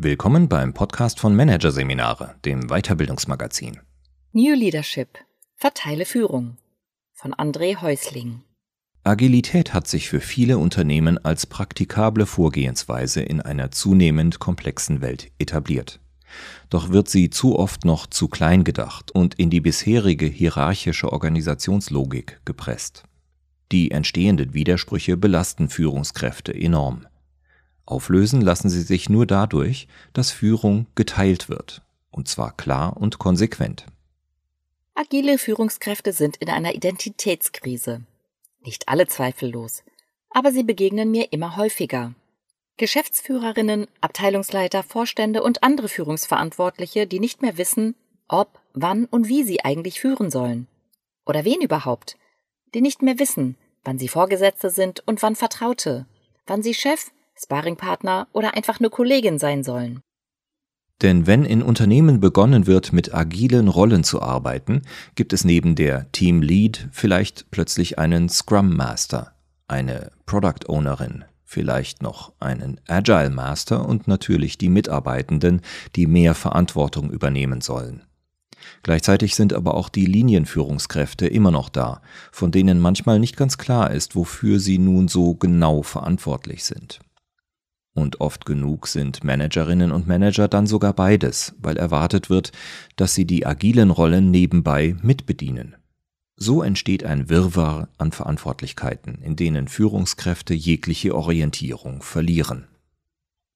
Willkommen beim Podcast von Managerseminare, dem Weiterbildungsmagazin. New Leadership. Verteile Führung. Von André Häusling. Agilität hat sich für viele Unternehmen als praktikable Vorgehensweise in einer zunehmend komplexen Welt etabliert. Doch wird sie zu oft noch zu klein gedacht und in die bisherige hierarchische Organisationslogik gepresst. Die entstehenden Widersprüche belasten Führungskräfte enorm. Auflösen lassen sie sich nur dadurch, dass Führung geteilt wird, und zwar klar und konsequent. Agile Führungskräfte sind in einer Identitätskrise. Nicht alle zweifellos, aber sie begegnen mir immer häufiger. Geschäftsführerinnen, Abteilungsleiter, Vorstände und andere Führungsverantwortliche, die nicht mehr wissen, ob, wann und wie sie eigentlich führen sollen. Oder wen überhaupt. Die nicht mehr wissen, wann sie Vorgesetzte sind und wann Vertraute, wann sie Chef, Sparringpartner oder einfach eine Kollegin sein sollen. Denn wenn in Unternehmen begonnen wird, mit agilen Rollen zu arbeiten, gibt es neben der Team Lead vielleicht plötzlich einen Scrum Master, eine Product Ownerin, vielleicht noch einen Agile Master und natürlich die Mitarbeitenden, die mehr Verantwortung übernehmen sollen. Gleichzeitig sind aber auch die Linienführungskräfte immer noch da, von denen manchmal nicht ganz klar ist, wofür sie nun so genau verantwortlich sind. Und oft genug sind Managerinnen und Manager dann sogar beides, weil erwartet wird, dass sie die agilen Rollen nebenbei mitbedienen. So entsteht ein Wirrwarr an Verantwortlichkeiten, in denen Führungskräfte jegliche Orientierung verlieren.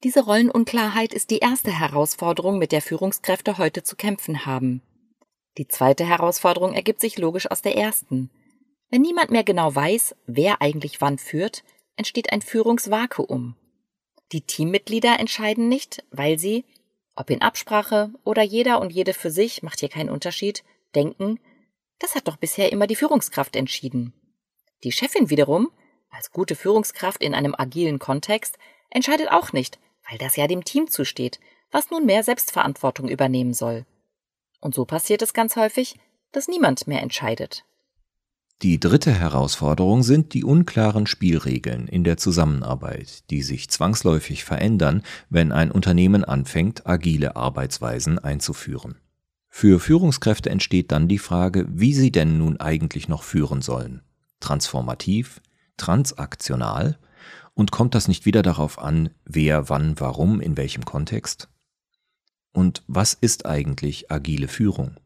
Diese Rollenunklarheit ist die erste Herausforderung, mit der Führungskräfte heute zu kämpfen haben. Die zweite Herausforderung ergibt sich logisch aus der ersten. Wenn niemand mehr genau weiß, wer eigentlich wann führt, entsteht ein Führungsvakuum. Die Teammitglieder entscheiden nicht, weil sie, ob in Absprache oder jeder und jede für sich, macht hier keinen Unterschied, denken, das hat doch bisher immer die Führungskraft entschieden. Die Chefin wiederum, als gute Führungskraft in einem agilen Kontext, entscheidet auch nicht, weil das ja dem Team zusteht, was nun mehr Selbstverantwortung übernehmen soll. Und so passiert es ganz häufig, dass niemand mehr entscheidet. Die dritte Herausforderung sind die unklaren Spielregeln in der Zusammenarbeit, die sich zwangsläufig verändern, wenn ein Unternehmen anfängt, agile Arbeitsweisen einzuführen. Für Führungskräfte entsteht dann die Frage, wie sie denn nun eigentlich noch führen sollen. Transformativ, transaktional? Und kommt das nicht wieder darauf an, wer, wann, warum, in welchem Kontext? Und was ist eigentlich agile Führung?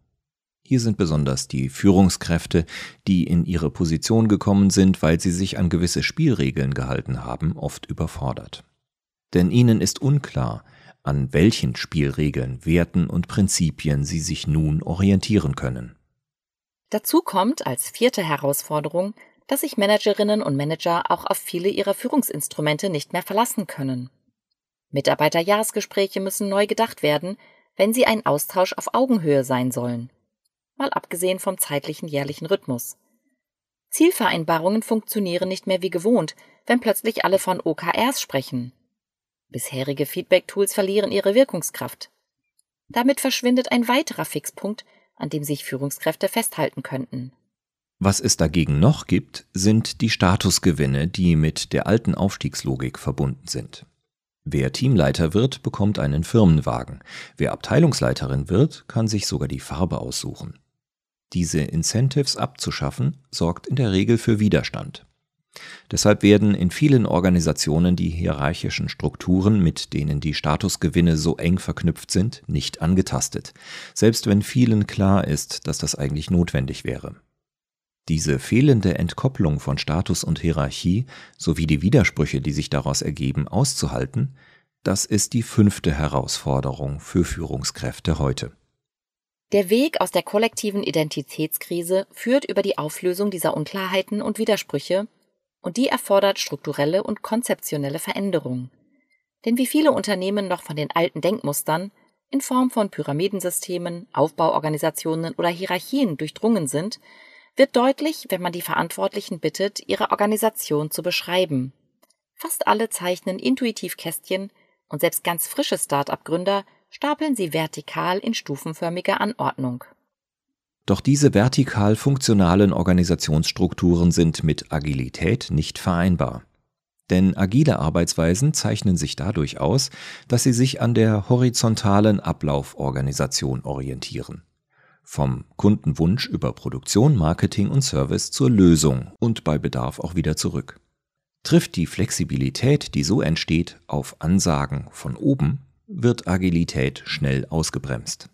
Hier sind besonders die Führungskräfte, die in ihre Position gekommen sind, weil sie sich an gewisse Spielregeln gehalten haben, oft überfordert. Denn ihnen ist unklar, an welchen Spielregeln, Werten und Prinzipien sie sich nun orientieren können. Dazu kommt als vierte Herausforderung, dass sich Managerinnen und Manager auch auf viele ihrer Führungsinstrumente nicht mehr verlassen können. Mitarbeiterjahresgespräche müssen neu gedacht werden, wenn sie ein Austausch auf Augenhöhe sein sollen mal abgesehen vom zeitlichen jährlichen Rhythmus. Zielvereinbarungen funktionieren nicht mehr wie gewohnt, wenn plötzlich alle von OKRs sprechen. Bisherige Feedback-Tools verlieren ihre Wirkungskraft. Damit verschwindet ein weiterer Fixpunkt, an dem sich Führungskräfte festhalten könnten. Was es dagegen noch gibt, sind die Statusgewinne, die mit der alten Aufstiegslogik verbunden sind. Wer Teamleiter wird, bekommt einen Firmenwagen. Wer Abteilungsleiterin wird, kann sich sogar die Farbe aussuchen. Diese Incentives abzuschaffen, sorgt in der Regel für Widerstand. Deshalb werden in vielen Organisationen die hierarchischen Strukturen, mit denen die Statusgewinne so eng verknüpft sind, nicht angetastet, selbst wenn vielen klar ist, dass das eigentlich notwendig wäre. Diese fehlende Entkopplung von Status und Hierarchie sowie die Widersprüche, die sich daraus ergeben, auszuhalten, das ist die fünfte Herausforderung für Führungskräfte heute. Der Weg aus der kollektiven Identitätskrise führt über die Auflösung dieser Unklarheiten und Widersprüche, und die erfordert strukturelle und konzeptionelle Veränderung. Denn wie viele Unternehmen noch von den alten Denkmustern in Form von Pyramidensystemen, Aufbauorganisationen oder Hierarchien durchdrungen sind, wird deutlich, wenn man die Verantwortlichen bittet, ihre Organisation zu beschreiben. Fast alle zeichnen intuitiv Kästchen und selbst ganz frische Start-up-Gründer stapeln sie vertikal in stufenförmiger Anordnung. Doch diese vertikal funktionalen Organisationsstrukturen sind mit Agilität nicht vereinbar. Denn agile Arbeitsweisen zeichnen sich dadurch aus, dass sie sich an der horizontalen Ablauforganisation orientieren. Vom Kundenwunsch über Produktion, Marketing und Service zur Lösung und bei Bedarf auch wieder zurück. Trifft die Flexibilität, die so entsteht, auf Ansagen von oben, wird Agilität schnell ausgebremst.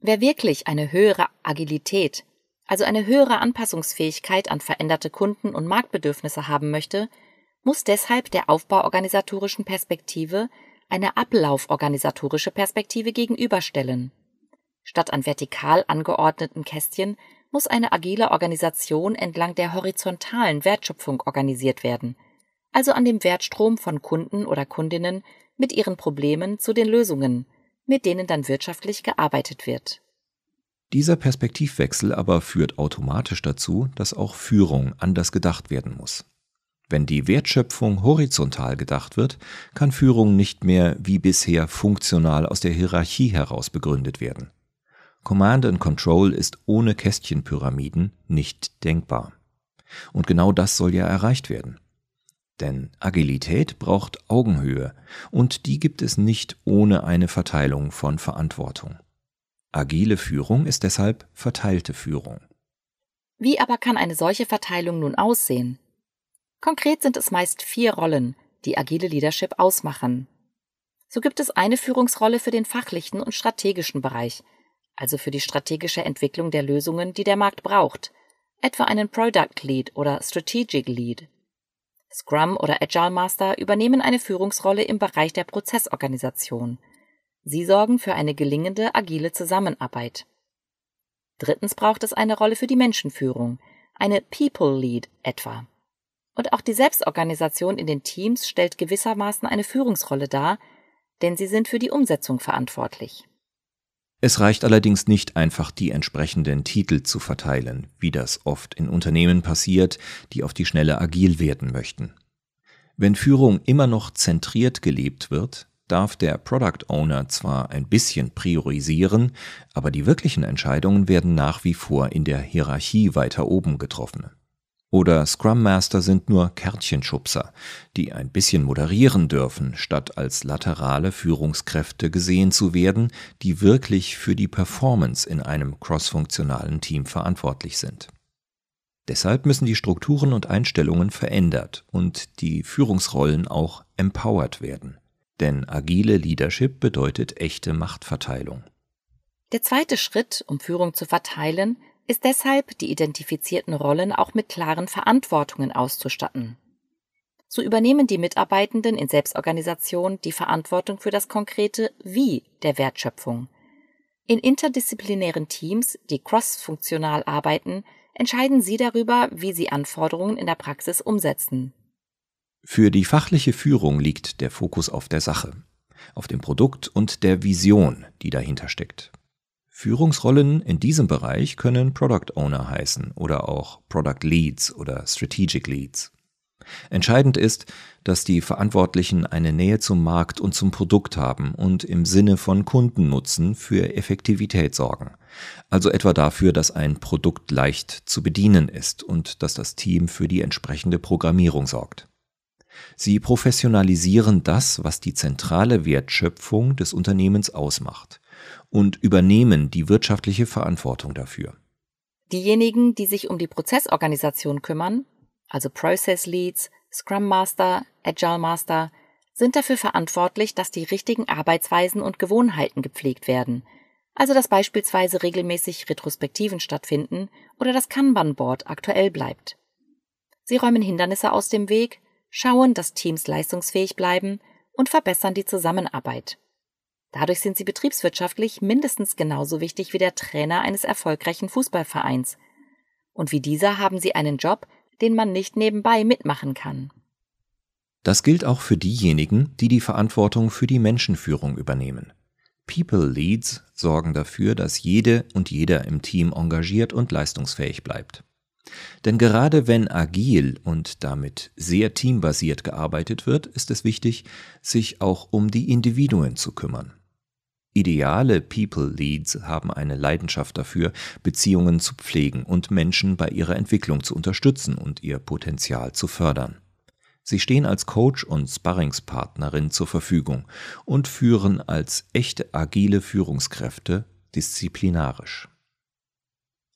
Wer wirklich eine höhere Agilität, also eine höhere Anpassungsfähigkeit an veränderte Kunden- und Marktbedürfnisse haben möchte, muss deshalb der aufbauorganisatorischen Perspektive eine ablauforganisatorische Perspektive gegenüberstellen. Statt an vertikal angeordneten Kästchen muss eine agile Organisation entlang der horizontalen Wertschöpfung organisiert werden, also an dem Wertstrom von Kunden oder Kundinnen mit ihren Problemen zu den Lösungen, mit denen dann wirtschaftlich gearbeitet wird. Dieser Perspektivwechsel aber führt automatisch dazu, dass auch Führung anders gedacht werden muss. Wenn die Wertschöpfung horizontal gedacht wird, kann Führung nicht mehr wie bisher funktional aus der Hierarchie heraus begründet werden. Command and Control ist ohne Kästchenpyramiden nicht denkbar. Und genau das soll ja erreicht werden. Denn Agilität braucht Augenhöhe und die gibt es nicht ohne eine Verteilung von Verantwortung. Agile Führung ist deshalb verteilte Führung. Wie aber kann eine solche Verteilung nun aussehen? Konkret sind es meist vier Rollen, die agile Leadership ausmachen. So gibt es eine Führungsrolle für den fachlichen und strategischen Bereich, also für die strategische Entwicklung der Lösungen, die der Markt braucht, etwa einen Product Lead oder Strategic Lead. Scrum oder Agile Master übernehmen eine Führungsrolle im Bereich der Prozessorganisation. Sie sorgen für eine gelingende agile Zusammenarbeit. Drittens braucht es eine Rolle für die Menschenführung, eine People Lead etwa. Und auch die Selbstorganisation in den Teams stellt gewissermaßen eine Führungsrolle dar, denn sie sind für die Umsetzung verantwortlich. Es reicht allerdings nicht einfach, die entsprechenden Titel zu verteilen, wie das oft in Unternehmen passiert, die auf die Schnelle agil werden möchten. Wenn Führung immer noch zentriert gelebt wird, darf der Product Owner zwar ein bisschen priorisieren, aber die wirklichen Entscheidungen werden nach wie vor in der Hierarchie weiter oben getroffen. Oder Scrum Master sind nur Kärtchenschubser, die ein bisschen moderieren dürfen, statt als laterale Führungskräfte gesehen zu werden, die wirklich für die Performance in einem crossfunktionalen Team verantwortlich sind. Deshalb müssen die Strukturen und Einstellungen verändert und die Führungsrollen auch empowered werden. Denn agile Leadership bedeutet echte Machtverteilung. Der zweite Schritt, um Führung zu verteilen, ist deshalb, die identifizierten Rollen auch mit klaren Verantwortungen auszustatten. So übernehmen die Mitarbeitenden in Selbstorganisation die Verantwortung für das konkrete Wie der Wertschöpfung. In interdisziplinären Teams, die crossfunktional arbeiten, entscheiden sie darüber, wie sie Anforderungen in der Praxis umsetzen. Für die fachliche Führung liegt der Fokus auf der Sache, auf dem Produkt und der Vision, die dahinter steckt. Führungsrollen in diesem Bereich können Product Owner heißen oder auch Product Leads oder Strategic Leads. Entscheidend ist, dass die Verantwortlichen eine Nähe zum Markt und zum Produkt haben und im Sinne von Kundennutzen für Effektivität sorgen. Also etwa dafür, dass ein Produkt leicht zu bedienen ist und dass das Team für die entsprechende Programmierung sorgt. Sie professionalisieren das, was die zentrale Wertschöpfung des Unternehmens ausmacht und übernehmen die wirtschaftliche Verantwortung dafür. Diejenigen, die sich um die Prozessorganisation kümmern, also Process Leads, Scrum Master, Agile Master, sind dafür verantwortlich, dass die richtigen Arbeitsweisen und Gewohnheiten gepflegt werden, also dass beispielsweise regelmäßig Retrospektiven stattfinden oder das Kanban-Board aktuell bleibt. Sie räumen Hindernisse aus dem Weg, schauen, dass Teams leistungsfähig bleiben und verbessern die Zusammenarbeit. Dadurch sind sie betriebswirtschaftlich mindestens genauso wichtig wie der Trainer eines erfolgreichen Fußballvereins. Und wie dieser haben sie einen Job, den man nicht nebenbei mitmachen kann. Das gilt auch für diejenigen, die die Verantwortung für die Menschenführung übernehmen. People Leads sorgen dafür, dass jede und jeder im Team engagiert und leistungsfähig bleibt. Denn gerade wenn agil und damit sehr teambasiert gearbeitet wird, ist es wichtig, sich auch um die Individuen zu kümmern. Ideale People Leads haben eine Leidenschaft dafür, Beziehungen zu pflegen und Menschen bei ihrer Entwicklung zu unterstützen und ihr Potenzial zu fördern. Sie stehen als Coach und Sparringspartnerin zur Verfügung und führen als echte agile Führungskräfte disziplinarisch.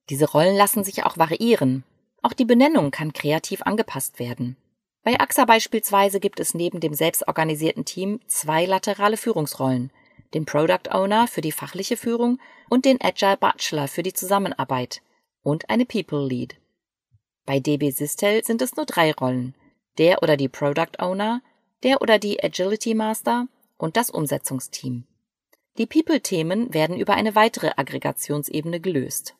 Diese Rollen lassen sich auch variieren. Auch die Benennung kann kreativ angepasst werden. Bei AXA beispielsweise gibt es neben dem selbstorganisierten Team zwei laterale Führungsrollen, den Product Owner für die fachliche Führung und den Agile Bachelor für die Zusammenarbeit und eine People Lead. Bei DB Sistel sind es nur drei Rollen, der oder die Product Owner, der oder die Agility Master und das Umsetzungsteam. Die People-Themen werden über eine weitere Aggregationsebene gelöst.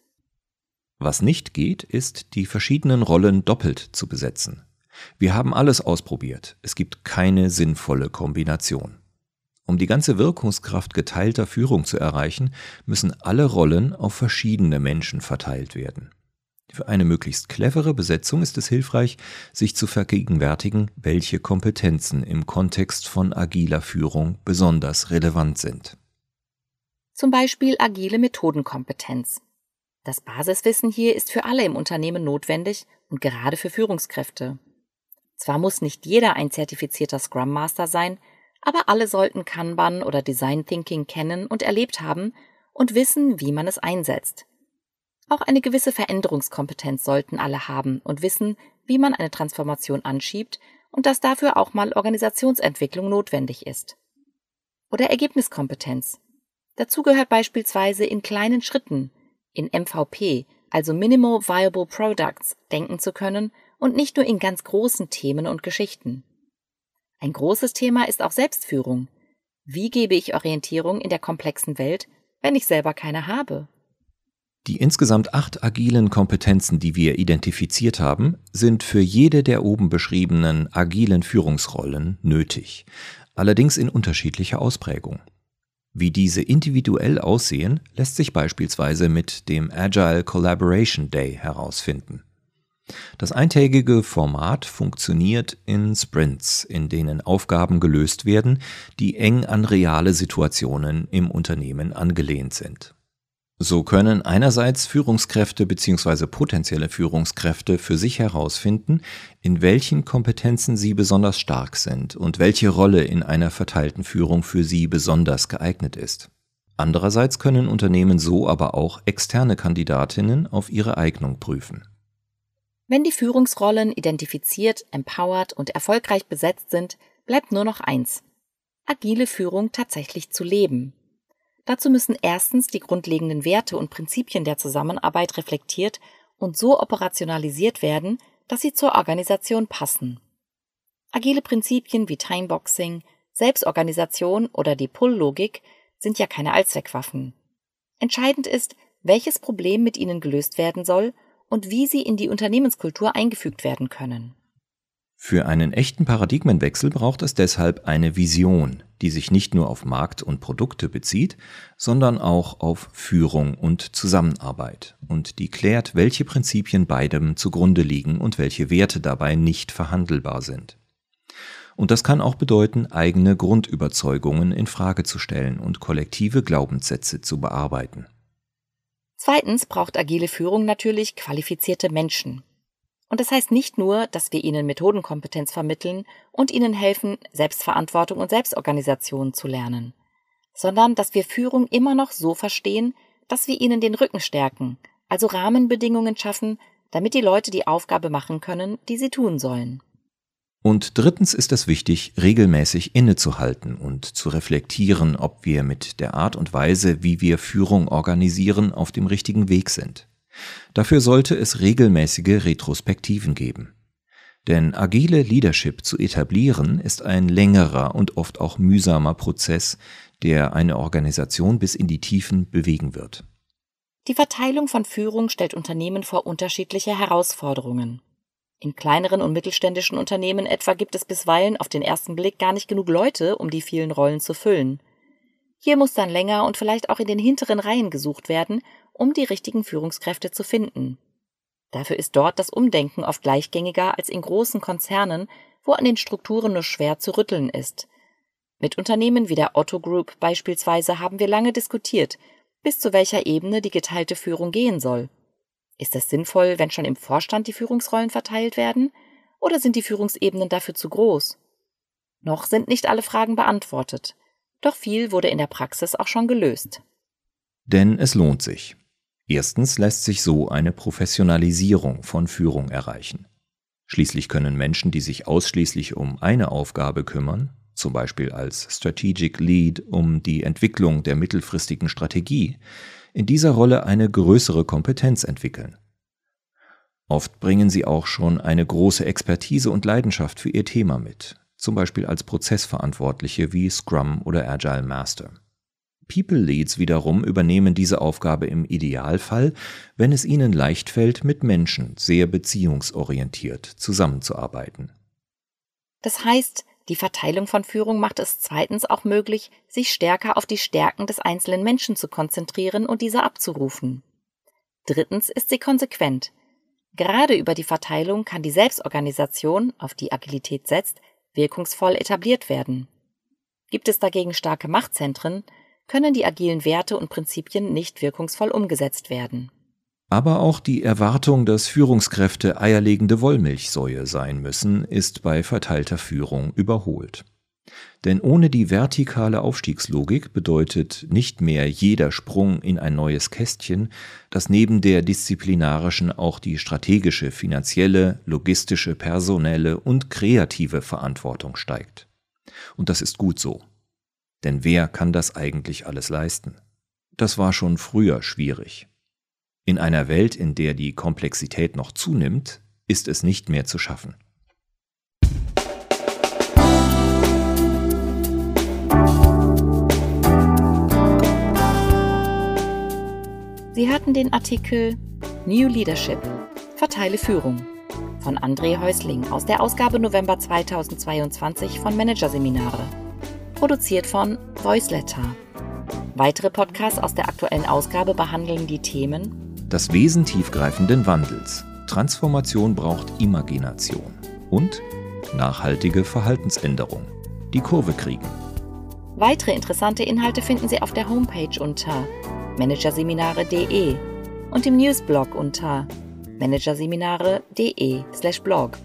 Was nicht geht, ist, die verschiedenen Rollen doppelt zu besetzen. Wir haben alles ausprobiert. Es gibt keine sinnvolle Kombination. Um die ganze Wirkungskraft geteilter Führung zu erreichen, müssen alle Rollen auf verschiedene Menschen verteilt werden. Für eine möglichst clevere Besetzung ist es hilfreich, sich zu vergegenwärtigen, welche Kompetenzen im Kontext von agiler Führung besonders relevant sind. Zum Beispiel agile Methodenkompetenz. Das Basiswissen hier ist für alle im Unternehmen notwendig und gerade für Führungskräfte. Zwar muss nicht jeder ein zertifizierter Scrum Master sein, aber alle sollten Kanban oder Design Thinking kennen und erlebt haben und wissen, wie man es einsetzt. Auch eine gewisse Veränderungskompetenz sollten alle haben und wissen, wie man eine Transformation anschiebt und dass dafür auch mal Organisationsentwicklung notwendig ist. Oder Ergebniskompetenz. Dazu gehört beispielsweise in kleinen Schritten in MVP, also Minimal Viable Products, denken zu können und nicht nur in ganz großen Themen und Geschichten. Ein großes Thema ist auch Selbstführung. Wie gebe ich Orientierung in der komplexen Welt, wenn ich selber keine habe? Die insgesamt acht agilen Kompetenzen, die wir identifiziert haben, sind für jede der oben beschriebenen agilen Führungsrollen nötig, allerdings in unterschiedlicher Ausprägung. Wie diese individuell aussehen, lässt sich beispielsweise mit dem Agile Collaboration Day herausfinden. Das eintägige Format funktioniert in Sprints, in denen Aufgaben gelöst werden, die eng an reale Situationen im Unternehmen angelehnt sind. So können einerseits Führungskräfte bzw. potenzielle Führungskräfte für sich herausfinden, in welchen Kompetenzen sie besonders stark sind und welche Rolle in einer verteilten Führung für sie besonders geeignet ist. Andererseits können Unternehmen so aber auch externe Kandidatinnen auf ihre Eignung prüfen. Wenn die Führungsrollen identifiziert, empowered und erfolgreich besetzt sind, bleibt nur noch eins. Agile Führung tatsächlich zu leben. Dazu müssen erstens die grundlegenden Werte und Prinzipien der Zusammenarbeit reflektiert und so operationalisiert werden, dass sie zur Organisation passen. Agile Prinzipien wie Timeboxing, Selbstorganisation oder die Pull-Logik sind ja keine Allzweckwaffen. Entscheidend ist, welches Problem mit ihnen gelöst werden soll und wie sie in die Unternehmenskultur eingefügt werden können. Für einen echten Paradigmenwechsel braucht es deshalb eine Vision, die sich nicht nur auf Markt und Produkte bezieht, sondern auch auf Führung und Zusammenarbeit und die klärt, welche Prinzipien beidem zugrunde liegen und welche Werte dabei nicht verhandelbar sind. Und das kann auch bedeuten, eigene Grundüberzeugungen in Frage zu stellen und kollektive Glaubenssätze zu bearbeiten. Zweitens braucht agile Führung natürlich qualifizierte Menschen, und das heißt nicht nur, dass wir ihnen Methodenkompetenz vermitteln und ihnen helfen, Selbstverantwortung und Selbstorganisation zu lernen, sondern dass wir Führung immer noch so verstehen, dass wir ihnen den Rücken stärken, also Rahmenbedingungen schaffen, damit die Leute die Aufgabe machen können, die sie tun sollen. Und drittens ist es wichtig, regelmäßig innezuhalten und zu reflektieren, ob wir mit der Art und Weise, wie wir Führung organisieren, auf dem richtigen Weg sind. Dafür sollte es regelmäßige Retrospektiven geben. Denn agile Leadership zu etablieren ist ein längerer und oft auch mühsamer Prozess, der eine Organisation bis in die Tiefen bewegen wird. Die Verteilung von Führung stellt Unternehmen vor unterschiedliche Herausforderungen. In kleineren und mittelständischen Unternehmen etwa gibt es bisweilen auf den ersten Blick gar nicht genug Leute, um die vielen Rollen zu füllen. Hier muss dann länger und vielleicht auch in den hinteren Reihen gesucht werden, um die richtigen Führungskräfte zu finden. Dafür ist dort das Umdenken oft gleichgängiger als in großen Konzernen, wo an den Strukturen nur schwer zu rütteln ist. Mit Unternehmen wie der Otto Group beispielsweise haben wir lange diskutiert, bis zu welcher Ebene die geteilte Führung gehen soll. Ist es sinnvoll, wenn schon im Vorstand die Führungsrollen verteilt werden? Oder sind die Führungsebenen dafür zu groß? Noch sind nicht alle Fragen beantwortet, doch viel wurde in der Praxis auch schon gelöst. Denn es lohnt sich. Erstens lässt sich so eine Professionalisierung von Führung erreichen. Schließlich können Menschen, die sich ausschließlich um eine Aufgabe kümmern, zum Beispiel als Strategic Lead um die Entwicklung der mittelfristigen Strategie, in dieser Rolle eine größere Kompetenz entwickeln. Oft bringen sie auch schon eine große Expertise und Leidenschaft für ihr Thema mit, zum Beispiel als Prozessverantwortliche wie Scrum oder Agile Master. People Leads wiederum übernehmen diese Aufgabe im Idealfall, wenn es ihnen leicht fällt, mit Menschen sehr beziehungsorientiert zusammenzuarbeiten. Das heißt, die Verteilung von Führung macht es zweitens auch möglich, sich stärker auf die Stärken des einzelnen Menschen zu konzentrieren und diese abzurufen. Drittens ist sie konsequent. Gerade über die Verteilung kann die Selbstorganisation, auf die Agilität setzt, wirkungsvoll etabliert werden. Gibt es dagegen starke Machtzentren, können die agilen Werte und Prinzipien nicht wirkungsvoll umgesetzt werden. Aber auch die Erwartung, dass Führungskräfte eierlegende Wollmilchsäue sein müssen, ist bei verteilter Führung überholt. Denn ohne die vertikale Aufstiegslogik bedeutet nicht mehr jeder Sprung in ein neues Kästchen, dass neben der disziplinarischen auch die strategische, finanzielle, logistische, personelle und kreative Verantwortung steigt. Und das ist gut so. Denn wer kann das eigentlich alles leisten? Das war schon früher schwierig. In einer Welt, in der die Komplexität noch zunimmt, ist es nicht mehr zu schaffen. Sie hörten den Artikel New Leadership Verteile Führung von André Häusling aus der Ausgabe November 2022 von Managerseminare, produziert von Voiceletter. Weitere Podcasts aus der aktuellen Ausgabe behandeln die Themen das Wesen tiefgreifenden Wandels. Transformation braucht Imagination und nachhaltige Verhaltensänderung. Die Kurve kriegen. Weitere interessante Inhalte finden Sie auf der Homepage unter managerseminare.de und im Newsblog unter managerseminare.de/blog.